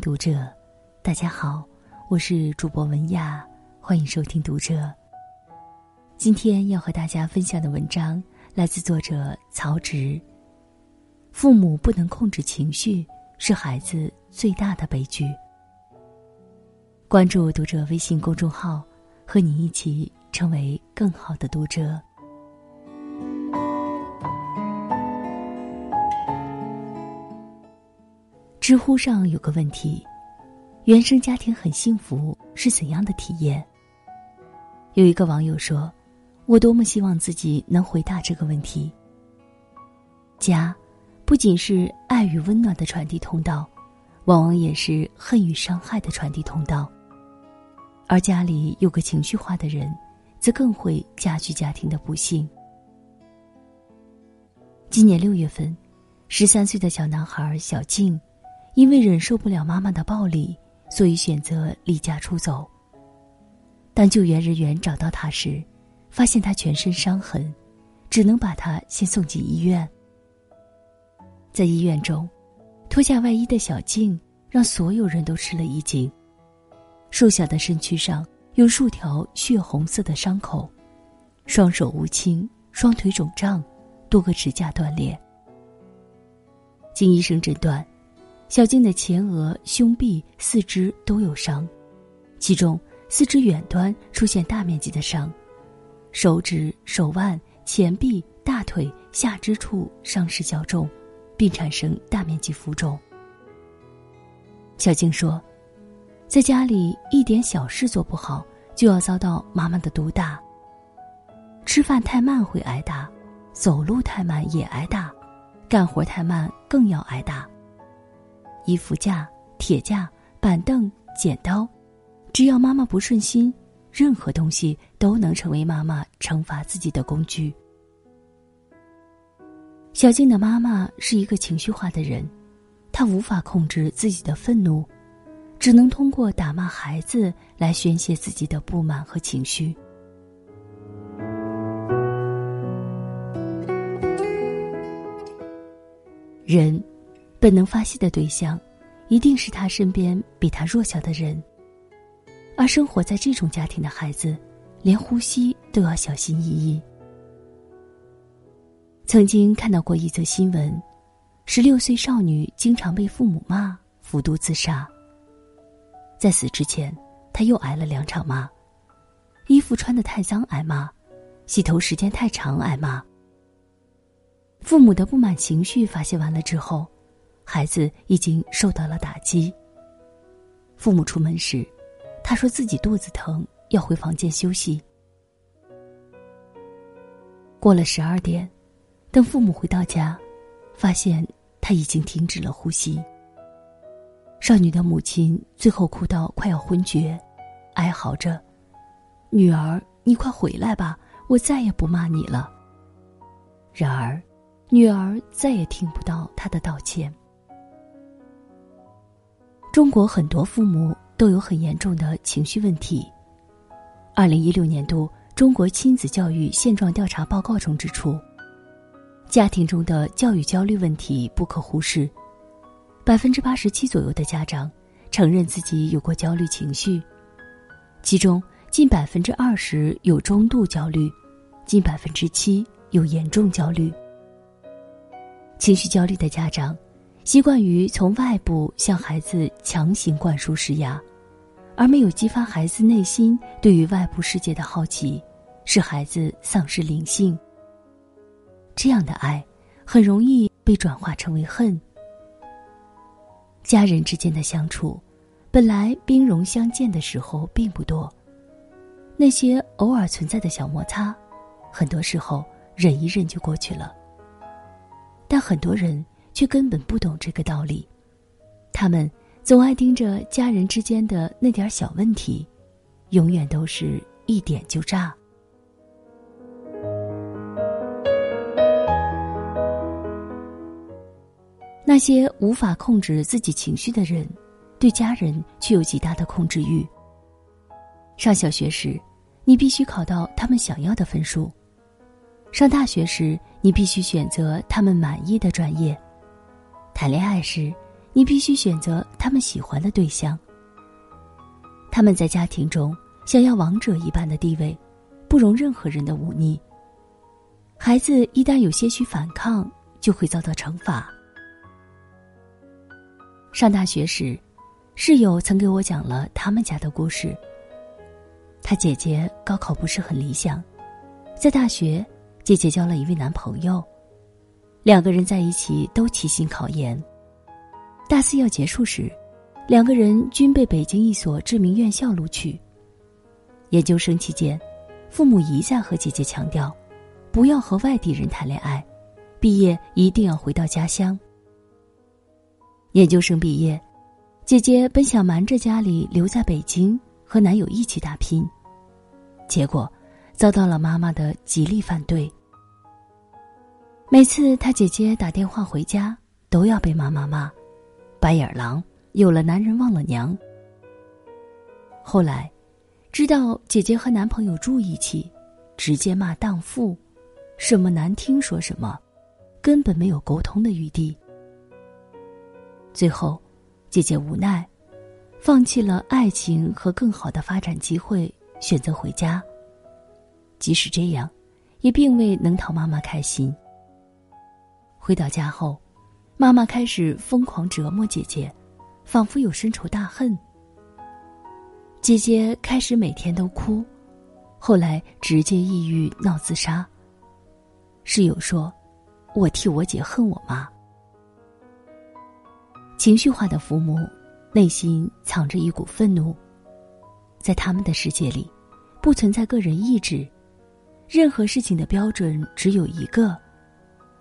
读者，大家好，我是主播文亚，欢迎收听读者。今天要和大家分享的文章来自作者曹植。父母不能控制情绪，是孩子最大的悲剧。关注读者微信公众号，和你一起成为更好的读者。知乎上有个问题：原生家庭很幸福是怎样的体验？有一个网友说：“我多么希望自己能回答这个问题。”家，不仅是爱与温暖的传递通道，往往也是恨与伤害的传递通道。而家里有个情绪化的人，则更会加剧家庭的不幸。今年六月份，十三岁的小男孩小静。因为忍受不了妈妈的暴力，所以选择离家出走。当救援人员找到他时，发现他全身伤痕，只能把他先送进医院。在医院中，脱下外衣的小静让所有人都吃了一惊。瘦小的身躯上有数条血红色的伤口，双手乌青，双腿肿胀，多个指甲断裂。经医生诊断。小静的前额、胸臂、四肢都有伤，其中四肢远端出现大面积的伤，手指、手腕、前臂、大腿、下肢处伤势较重，并产生大面积浮肿。小静说：“在家里一点小事做不好，就要遭到妈妈的毒打。吃饭太慢会挨打，走路太慢也挨打，干活太慢更要挨打。”衣服架、铁架、板凳、剪刀，只要妈妈不顺心，任何东西都能成为妈妈惩罚自己的工具。小静的妈妈是一个情绪化的人，她无法控制自己的愤怒，只能通过打骂孩子来宣泄自己的不满和情绪。人。本能发泄的对象，一定是他身边比他弱小的人。而生活在这种家庭的孩子，连呼吸都要小心翼翼。曾经看到过一则新闻：十六岁少女经常被父母骂，服毒自杀。在死之前，她又挨了两场骂：衣服穿得太脏挨骂，洗头时间太长挨骂。父母的不满情绪发泄完了之后。孩子已经受到了打击。父母出门时，他说自己肚子疼，要回房间休息。过了十二点，等父母回到家，发现他已经停止了呼吸。少女的母亲最后哭到快要昏厥，哀嚎着：“女儿，你快回来吧，我再也不骂你了。”然而，女儿再也听不到他的道歉。中国很多父母都有很严重的情绪问题。二零一六年度中国亲子教育现状调查报告中指出，家庭中的教育焦虑问题不可忽视。百分之八十七左右的家长承认自己有过焦虑情绪，其中近百分之二十有中度焦虑，近百分之七有严重焦虑。情绪焦虑的家长。习惯于从外部向孩子强行灌输施压，而没有激发孩子内心对于外部世界的好奇，使孩子丧失灵性。这样的爱很容易被转化成为恨。家人之间的相处，本来兵戎相见的时候并不多，那些偶尔存在的小摩擦，很多时候忍一忍就过去了。但很多人。却根本不懂这个道理，他们总爱盯着家人之间的那点小问题，永远都是一点就炸。那些无法控制自己情绪的人，对家人却有极大的控制欲。上小学时，你必须考到他们想要的分数；上大学时，你必须选择他们满意的专业。谈恋爱时，你必须选择他们喜欢的对象。他们在家庭中想要王者一般的地位，不容任何人的忤逆。孩子一旦有些许反抗，就会遭到惩罚。上大学时，室友曾给我讲了他们家的故事。他姐姐高考不是很理想，在大学，姐姐交了一位男朋友，两个人在一起都齐心考研。大四要结束时，两个人均被北京一所知名院校录取。研究生期间，父母一再和姐姐强调，不要和外地人谈恋爱，毕业一定要回到家乡。研究生毕业，姐姐本想瞒着家里留在北京和男友一起打拼，结果遭到了妈妈的极力反对。每次他姐姐打电话回家，都要被妈妈骂。白眼狼，有了男人忘了娘。后来，知道姐姐和男朋友住一起，直接骂荡妇，什么难听说什么，根本没有沟通的余地。最后，姐姐无奈，放弃了爱情和更好的发展机会，选择回家。即使这样，也并未能讨妈妈开心。回到家后。妈妈开始疯狂折磨姐姐，仿佛有深仇大恨。姐姐开始每天都哭，后来直接抑郁闹自杀。室友说：“我替我姐恨我妈。”情绪化的父母，内心藏着一股愤怒。在他们的世界里，不存在个人意志，任何事情的标准只有一个。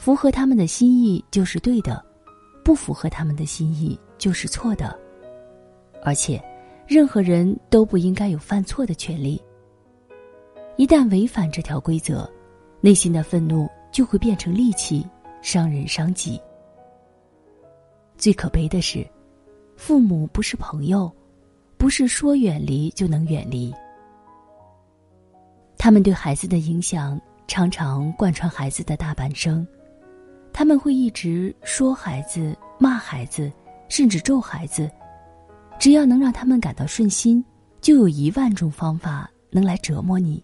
符合他们的心意就是对的，不符合他们的心意就是错的，而且，任何人都不应该有犯错的权利。一旦违反这条规则，内心的愤怒就会变成戾气，伤人伤己。最可悲的是，父母不是朋友，不是说远离就能远离。他们对孩子的影响常常贯穿孩子的大半生。他们会一直说孩子、骂孩子，甚至咒孩子，只要能让他们感到顺心，就有一万种方法能来折磨你。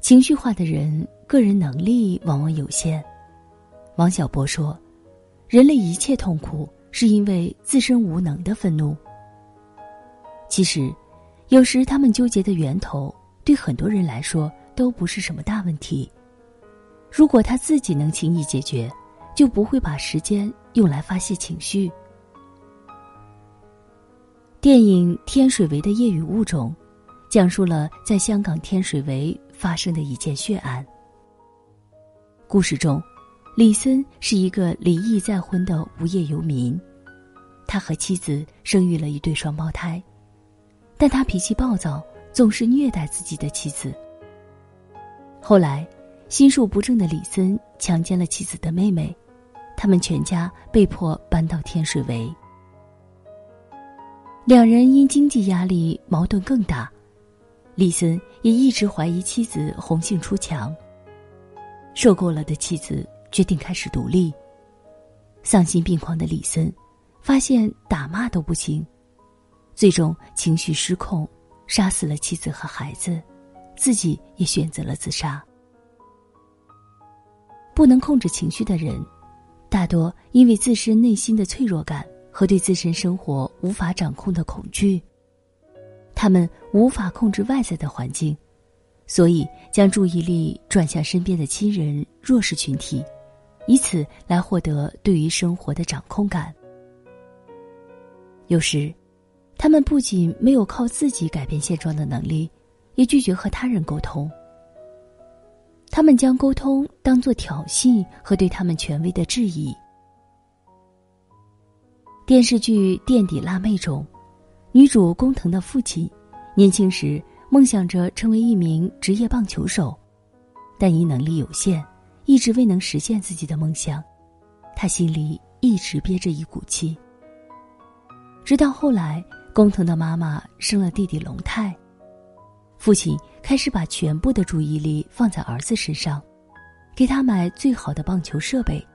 情绪化的人，个人能力往往有限。王小波说：“人类一切痛苦，是因为自身无能的愤怒。”其实，有时他们纠结的源头。对很多人来说都不是什么大问题。如果他自己能轻易解决，就不会把时间用来发泄情绪。电影《天水围的夜与雾》中》讲述了在香港天水围发生的一件血案。故事中，李森是一个离异再婚的无业游民，他和妻子生育了一对双胞胎，但他脾气暴躁。总是虐待自己的妻子。后来，心术不正的李森强奸了妻子的妹妹，他们全家被迫搬到天水围。两人因经济压力矛盾更大，李森也一直怀疑妻子红杏出墙。受够了的妻子决定开始独立。丧心病狂的李森，发现打骂都不行，最终情绪失控。杀死了妻子和孩子，自己也选择了自杀。不能控制情绪的人，大多因为自身内心的脆弱感和对自身生活无法掌控的恐惧，他们无法控制外在的环境，所以将注意力转向身边的亲人、弱势群体，以此来获得对于生活的掌控感。有时。他们不仅没有靠自己改变现状的能力，也拒绝和他人沟通。他们将沟通当作挑衅和对他们权威的质疑。电视剧《垫底辣妹》中，女主工藤的父亲，年轻时梦想着成为一名职业棒球手，但因能力有限，一直未能实现自己的梦想。他心里一直憋着一股气，直到后来。工藤的妈妈生了弟弟龙太，父亲开始把全部的注意力放在儿子身上，给他买最好的棒球设备，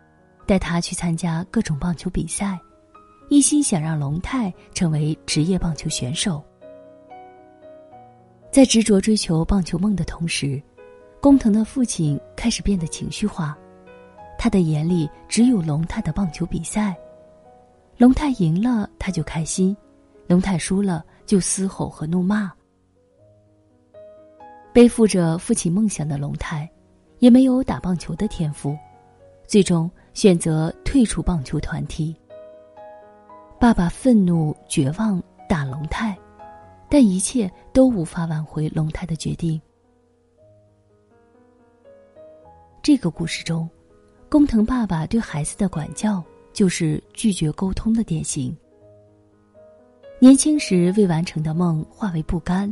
带他去参加各种棒球比赛，一心想让龙太成为职业棒球选手。在执着追求棒球梦的同时，工藤的父亲开始变得情绪化，他的眼里只有龙太的棒球比赛。龙太赢了他就开心，龙太输了就嘶吼和怒骂。背负着父亲梦想的龙太，也没有打棒球的天赋，最终选择退出棒球团体。爸爸愤怒绝望打龙太。但一切都无法挽回龙太的决定。这个故事中，工藤爸爸对孩子的管教就是拒绝沟通的典型。年轻时未完成的梦化为不甘，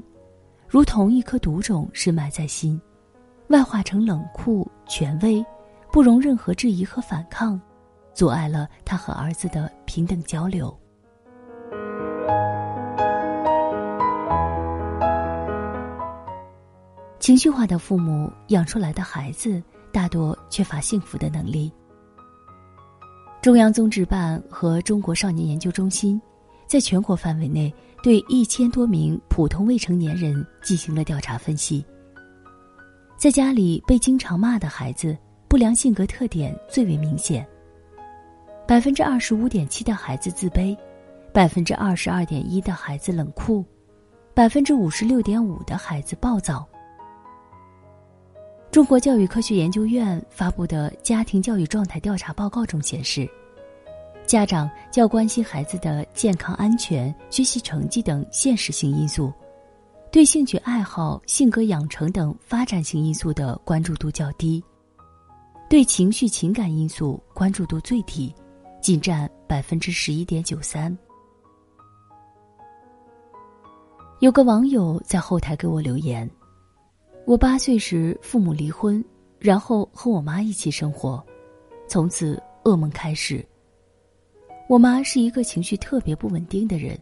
如同一颗毒种深埋在心，外化成冷酷权威，不容任何质疑和反抗，阻碍了他和儿子的平等交流。情绪化的父母养出来的孩子大多缺乏幸福的能力。中央综治办和中国少年研究中心，在全国范围内对一千多名普通未成年人进行了调查分析。在家里被经常骂的孩子，不良性格特点最为明显。百分之二十五点七的孩子自卑，百分之二十二点一的孩子冷酷，百分之五十六点五的孩子暴躁。中国教育科学研究院发布的家庭教育状态调查报告中显示，家长较关心孩子的健康安全、学习成绩等现实性因素，对兴趣爱好、性格养成等发展性因素的关注度较低，对情绪情感因素关注度最低，仅占百分之十一点九三。有个网友在后台给我留言。我八岁时父母离婚，然后和我妈一起生活，从此噩梦开始。我妈是一个情绪特别不稳定的人，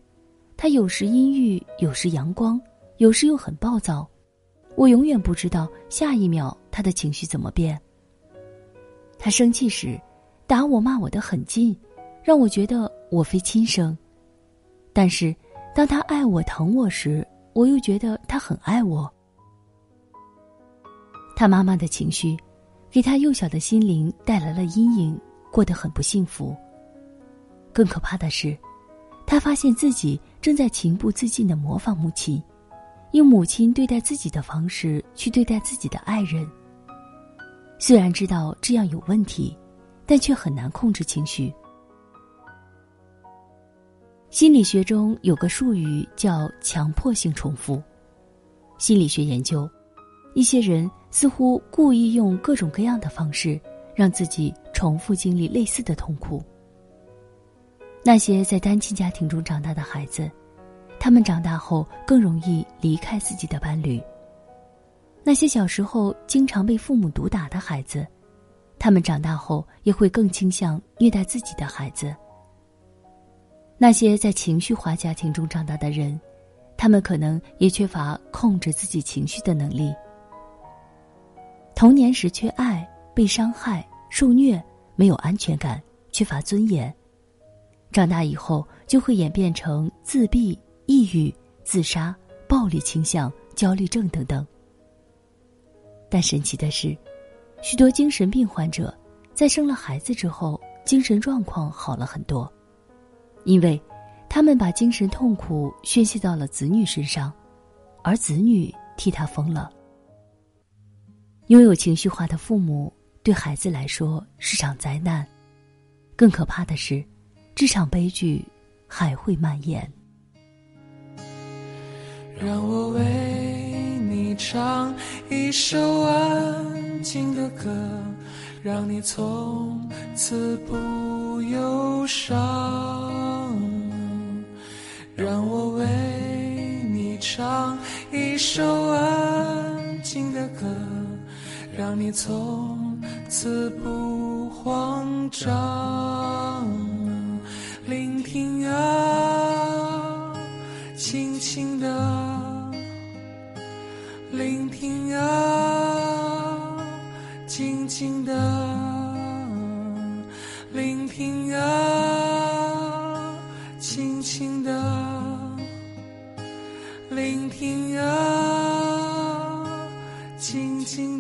她有时阴郁，有时阳光，有时又很暴躁。我永远不知道下一秒她的情绪怎么变。她生气时，打我骂我的很近，让我觉得我非亲生。但是，当她爱我疼我时，我又觉得她很爱我。他妈妈的情绪，给他幼小的心灵带来了阴影，过得很不幸福。更可怕的是，他发现自己正在情不自禁的模仿母亲，用母亲对待自己的方式去对待自己的爱人。虽然知道这样有问题，但却很难控制情绪。心理学中有个术语叫强迫性重复。心理学研究，一些人。似乎故意用各种各样的方式，让自己重复经历类似的痛苦。那些在单亲家庭中长大的孩子，他们长大后更容易离开自己的伴侣。那些小时候经常被父母毒打的孩子，他们长大后也会更倾向虐待自己的孩子。那些在情绪化家庭中长大的人，他们可能也缺乏控制自己情绪的能力。童年时缺爱、被伤害、受虐、没有安全感、缺乏尊严，长大以后就会演变成自闭、抑郁、自杀、暴力倾向、焦虑症等等。但神奇的是，许多精神病患者在生了孩子之后，精神状况好了很多，因为他们把精神痛苦宣泄到了子女身上，而子女替他疯了。拥有情绪化的父母对孩子来说是场灾难，更可怕的是，这场悲剧还会蔓延。让我为你唱一首安静的歌，让你从此不忧伤。让我为你唱一首安静的歌。让你从此不慌张，啊，轻轻的聆听啊，静静的聆听啊，轻轻的聆听啊，静静。